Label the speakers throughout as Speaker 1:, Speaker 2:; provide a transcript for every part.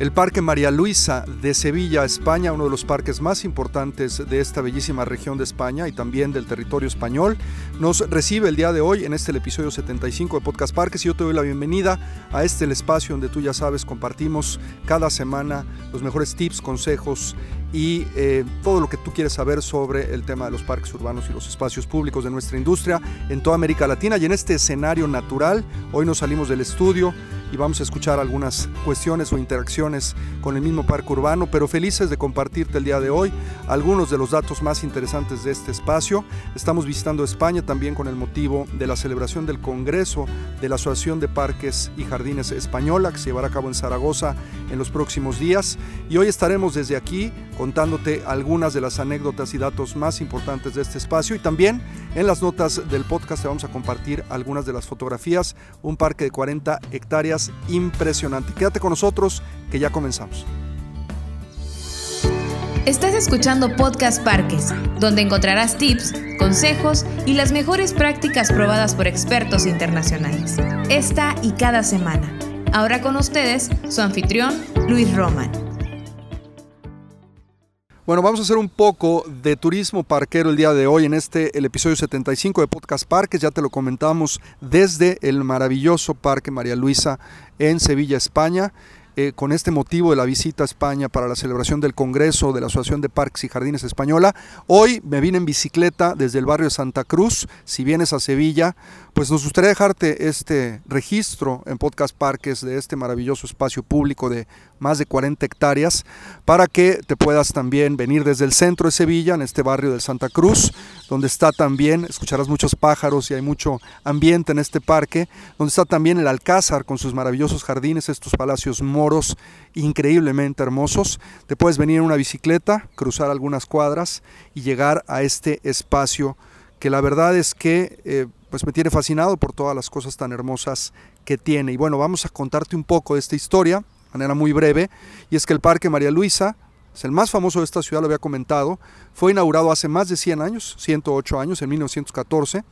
Speaker 1: El Parque María Luisa de Sevilla, España, uno de los parques más importantes de esta bellísima región de España y también del territorio español, nos recibe el día de hoy en este el episodio 75 de Podcast Parques y yo te doy la bienvenida a este el espacio donde tú ya sabes compartimos cada semana los mejores tips, consejos y eh, todo lo que tú quieres saber sobre el tema de los parques urbanos y los espacios públicos de nuestra industria en toda América Latina y en este escenario natural. Hoy nos salimos del estudio y vamos a escuchar algunas cuestiones o interacciones con el mismo parque urbano, pero felices de compartirte el día de hoy algunos de los datos más interesantes de este espacio. Estamos visitando España también con el motivo de la celebración del Congreso de la Asociación de Parques y Jardines Española, que se llevará a cabo en Zaragoza en los próximos días. Y hoy estaremos desde aquí contándote algunas de las anécdotas y datos más importantes de este espacio y también en las notas del podcast vamos a compartir algunas de las fotografías, un parque de 40 hectáreas impresionante. Quédate con nosotros que ya comenzamos.
Speaker 2: Estás escuchando Podcast Parques, donde encontrarás tips, consejos y las mejores prácticas probadas por expertos internacionales. Esta y cada semana. Ahora con ustedes, su anfitrión, Luis Roman.
Speaker 1: Bueno, vamos a hacer un poco de turismo parquero el día de hoy en este, el episodio 75 de Podcast Parques. Ya te lo comentamos desde el maravilloso Parque María Luisa en Sevilla, España. Eh, con este motivo de la visita a España para la celebración del Congreso de la Asociación de Parques y Jardines Española. Hoy me vine en bicicleta desde el barrio de Santa Cruz. Si vienes a Sevilla, pues nos gustaría dejarte este registro en Podcast Parques de este maravilloso espacio público de más de 40 hectáreas para que te puedas también venir desde el centro de Sevilla, en este barrio del Santa Cruz, donde está también, escucharás muchos pájaros y hay mucho ambiente en este parque, donde está también el Alcázar con sus maravillosos jardines, estos palacios increíblemente hermosos. Te puedes venir en una bicicleta, cruzar algunas cuadras y llegar a este espacio que la verdad es que eh, pues me tiene fascinado por todas las cosas tan hermosas que tiene. Y bueno, vamos a contarte un poco de esta historia, de manera muy breve, y es que el Parque María Luisa, es el más famoso de esta ciudad, lo había comentado, fue inaugurado hace más de 100 años, 108 años, en 1914,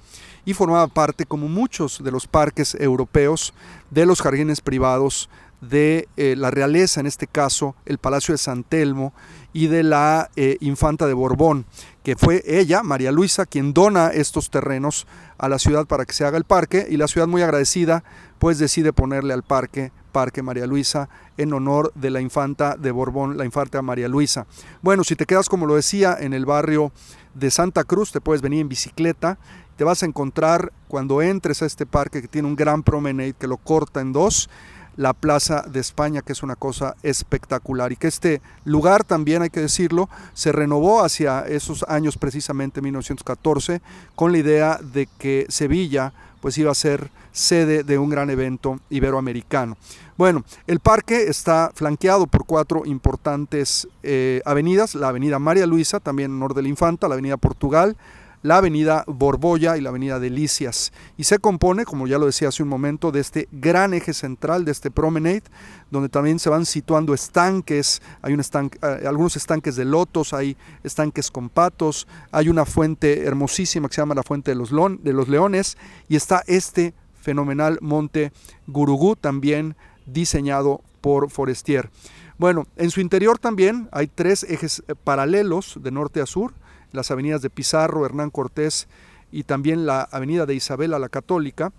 Speaker 1: y formaba parte, como muchos de los parques europeos, de los jardines privados de eh, la realeza, en este caso el Palacio de San Telmo, y de la eh, infanta de Borbón, que fue ella, María Luisa, quien dona estos terrenos a la ciudad para que se haga el parque y la ciudad muy agradecida pues decide ponerle al parque Parque María Luisa en honor de la infanta de Borbón, la infanta María Luisa. Bueno, si te quedas como lo decía en el barrio de Santa Cruz, te puedes venir en bicicleta, te vas a encontrar cuando entres a este parque que tiene un gran promenade que lo corta en dos, la Plaza de España, que es una cosa espectacular y que este lugar también, hay que decirlo, se renovó hacia esos años precisamente 1914 con la idea de que Sevilla pues iba a ser sede de un gran evento iberoamericano. Bueno, el parque está flanqueado por cuatro importantes eh, avenidas, la avenida María Luisa, también en Nor de la Infanta, la avenida Portugal, la avenida Borbolla y la avenida Delicias. Y se compone, como ya lo decía hace un momento, de este gran eje central, de este promenade, donde también se van situando estanques, hay un estanque, eh, algunos estanques de lotos, hay estanques con patos, hay una fuente hermosísima que se llama la Fuente de los, de los Leones, y está este fenomenal monte Gurugú, también diseñado por Forestier. Bueno, en su interior también hay tres ejes eh, paralelos de norte a sur, las avenidas de Pizarro, Hernán Cortés y también la avenida de Isabela la Católica.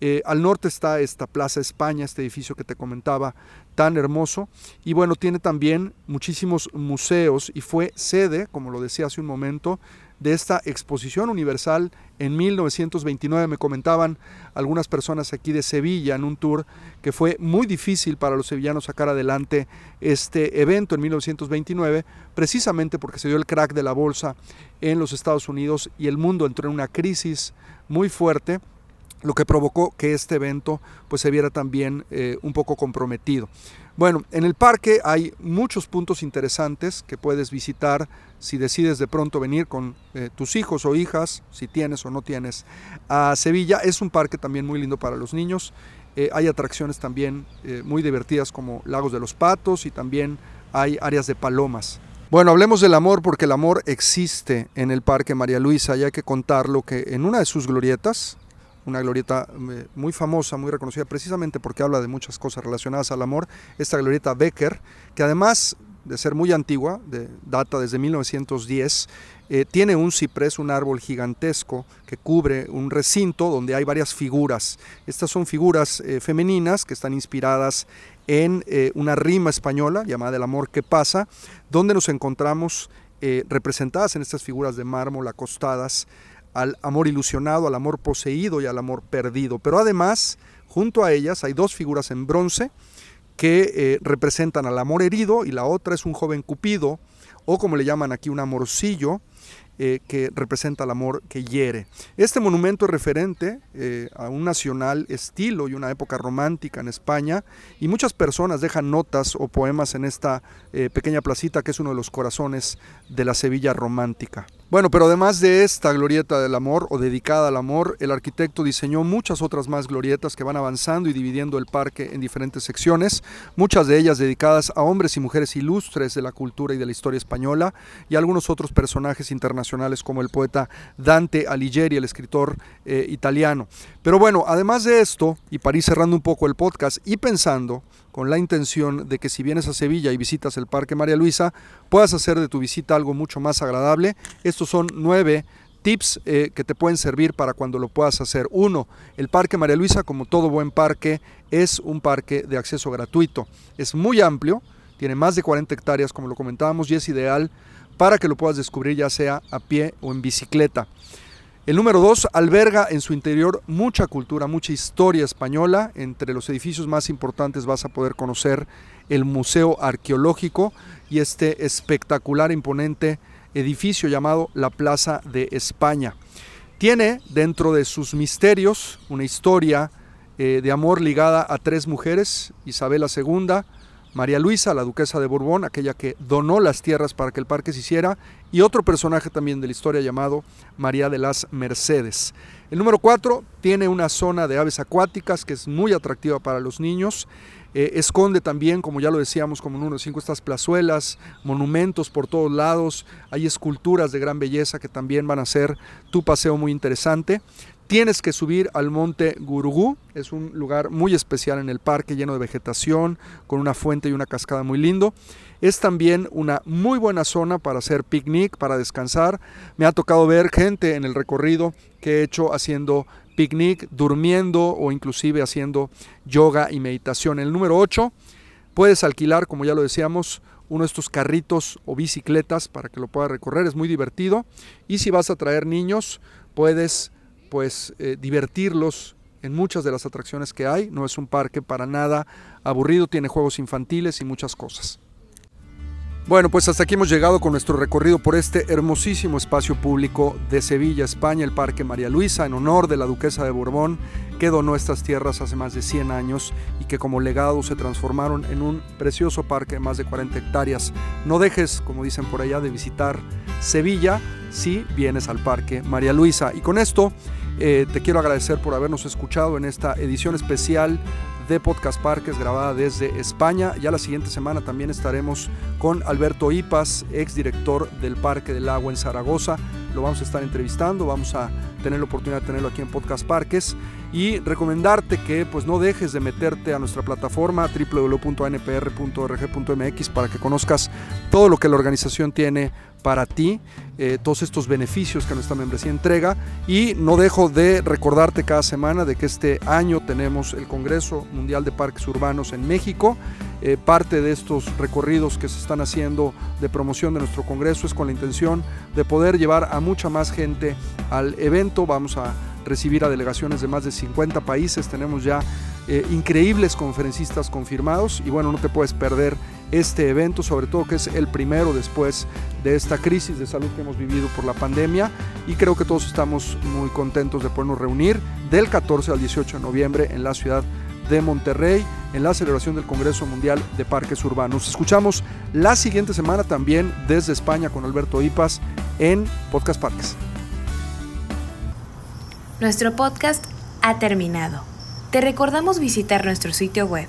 Speaker 1: Eh, al norte está esta Plaza España, este edificio que te comentaba tan hermoso. Y bueno, tiene también muchísimos museos y fue sede, como lo decía hace un momento, de esta exposición universal en 1929. Me comentaban algunas personas aquí de Sevilla en un tour que fue muy difícil para los sevillanos sacar adelante este evento en 1929, precisamente porque se dio el crack de la bolsa en los Estados Unidos y el mundo entró en una crisis muy fuerte lo que provocó que este evento pues se viera también eh, un poco comprometido. Bueno, en el parque hay muchos puntos interesantes que puedes visitar si decides de pronto venir con eh, tus hijos o hijas, si tienes o no tienes, a Sevilla. Es un parque también muy lindo para los niños. Eh, hay atracciones también muy divertidas como Lagos de los Patos y también hay áreas de palomas. Bueno, hablemos del amor porque el amor existe en el Parque María Luisa y hay que contarlo que en una de sus glorietas, una glorieta eh, muy famosa, muy reconocida precisamente porque habla de muchas cosas relacionadas al amor, esta glorieta Becker, que además de ser muy antigua, de, data desde 1910, eh, tiene un ciprés, un árbol gigantesco que cubre un recinto donde hay varias figuras. Estas son figuras eh, femeninas que están inspiradas en una rima española llamada El amor que pasa, donde nos encontramos representadas en estas figuras de mármol acostadas al amor ilusionado, al amor poseído y al amor perdido. Pero además, junto a ellas hay dos figuras en bronce que eh, representan al amor herido y la otra es un joven cupido o como le llaman aquí un amorcillo eh, que representa el amor que hiere. Este monumento es referente eh, a un nacional estilo y una época romántica en España y muchas personas dejan notas o poemas en esta pequeña placita que es uno de los corazones de la Sevilla romántica. Bueno, pero además de esta glorieta del amor o dedicada al amor, el arquitecto diseñó muchas otras más glorietas que van avanzando y dividiendo el parque en diferentes secciones, muchas de ellas dedicadas a hombres y mujeres ilustres de la cultura y de la historia española y algunos otros personajes internacionales como el poeta Dante Alighieri, el escritor eh, italiano. Pero bueno, además de esto, y para ir cerrando un poco el podcast y pensando con la intención de que si vienes a Sevilla y visitas el Parque María Luisa, puedas hacer de tu visita algo mucho más agradable. Estos son nueve tips eh, que te pueden servir para cuando lo puedas hacer. Uno, el Parque María Luisa, como todo buen parque, es un parque de acceso gratuito. Es muy amplio, tiene más de 40 hectáreas, como lo comentábamos, y es ideal para que lo puedas descubrir ya sea a pie o en bicicleta. El número dos alberga en su interior mucha cultura, mucha historia española. Entre los edificios más importantes vas a poder conocer el Museo Arqueológico y este espectacular, imponente edificio llamado la Plaza de España. Tiene dentro de sus misterios una historia eh, de amor ligada a tres mujeres, Isabela II, María Luisa, la duquesa de Borbón, aquella que donó las tierras para que el parque se hiciera, y otro personaje también de la historia llamado María de las Mercedes. El número 4 tiene una zona de aves acuáticas que es muy atractiva para los niños. Eh, esconde también, como ya lo decíamos, como número 5, estas plazuelas, monumentos por todos lados. Hay esculturas de gran belleza que también van a ser tu paseo muy interesante. Tienes que subir al monte Gurugú, es un lugar muy especial en el parque, lleno de vegetación, con una fuente y una cascada muy lindo. Es también una muy buena zona para hacer picnic, para descansar. Me ha tocado ver gente en el recorrido que he hecho haciendo picnic, durmiendo o inclusive haciendo yoga y meditación. El número 8, puedes alquilar, como ya lo decíamos, uno de estos carritos o bicicletas para que lo puedas recorrer, es muy divertido. Y si vas a traer niños, puedes pues eh, divertirlos en muchas de las atracciones que hay. No es un parque para nada aburrido, tiene juegos infantiles y muchas cosas. Bueno, pues hasta aquí hemos llegado con nuestro recorrido por este hermosísimo espacio público de Sevilla, España, el Parque María Luisa, en honor de la Duquesa de Borbón, que donó estas tierras hace más de 100 años y que como legado se transformaron en un precioso parque de más de 40 hectáreas. No dejes, como dicen por allá, de visitar Sevilla si vienes al Parque María Luisa. Y con esto eh, te quiero agradecer por habernos escuchado en esta edición especial de Podcast Parques grabada desde España. Ya la siguiente semana también estaremos con Alberto Ipas, ex director del Parque del Agua en Zaragoza. Lo vamos a estar entrevistando, vamos a tener la oportunidad de tenerlo aquí en Podcast Parques y recomendarte que pues no dejes de meterte a nuestra plataforma www.npr.org.mx para que conozcas todo lo que la organización tiene para ti, eh, todos estos beneficios que nuestra membresía entrega y no dejo de recordarte cada semana de que este año tenemos el Congreso Mundial de Parques Urbanos en México. Eh, parte de estos recorridos que se están haciendo de promoción de nuestro Congreso es con la intención de poder llevar a mucha más gente al evento. Vamos a recibir a delegaciones de más de 50 países, tenemos ya eh, increíbles conferencistas confirmados y bueno, no te puedes perder este evento, sobre todo que es el primero después de esta crisis de salud que hemos vivido por la pandemia y creo que todos estamos muy contentos de podernos reunir del 14 al 18 de noviembre en la ciudad de Monterrey en la celebración del Congreso Mundial de Parques Urbanos. Escuchamos la siguiente semana también desde España con Alberto Ipas en Podcast Parques.
Speaker 2: Nuestro podcast ha terminado. Te recordamos visitar nuestro sitio web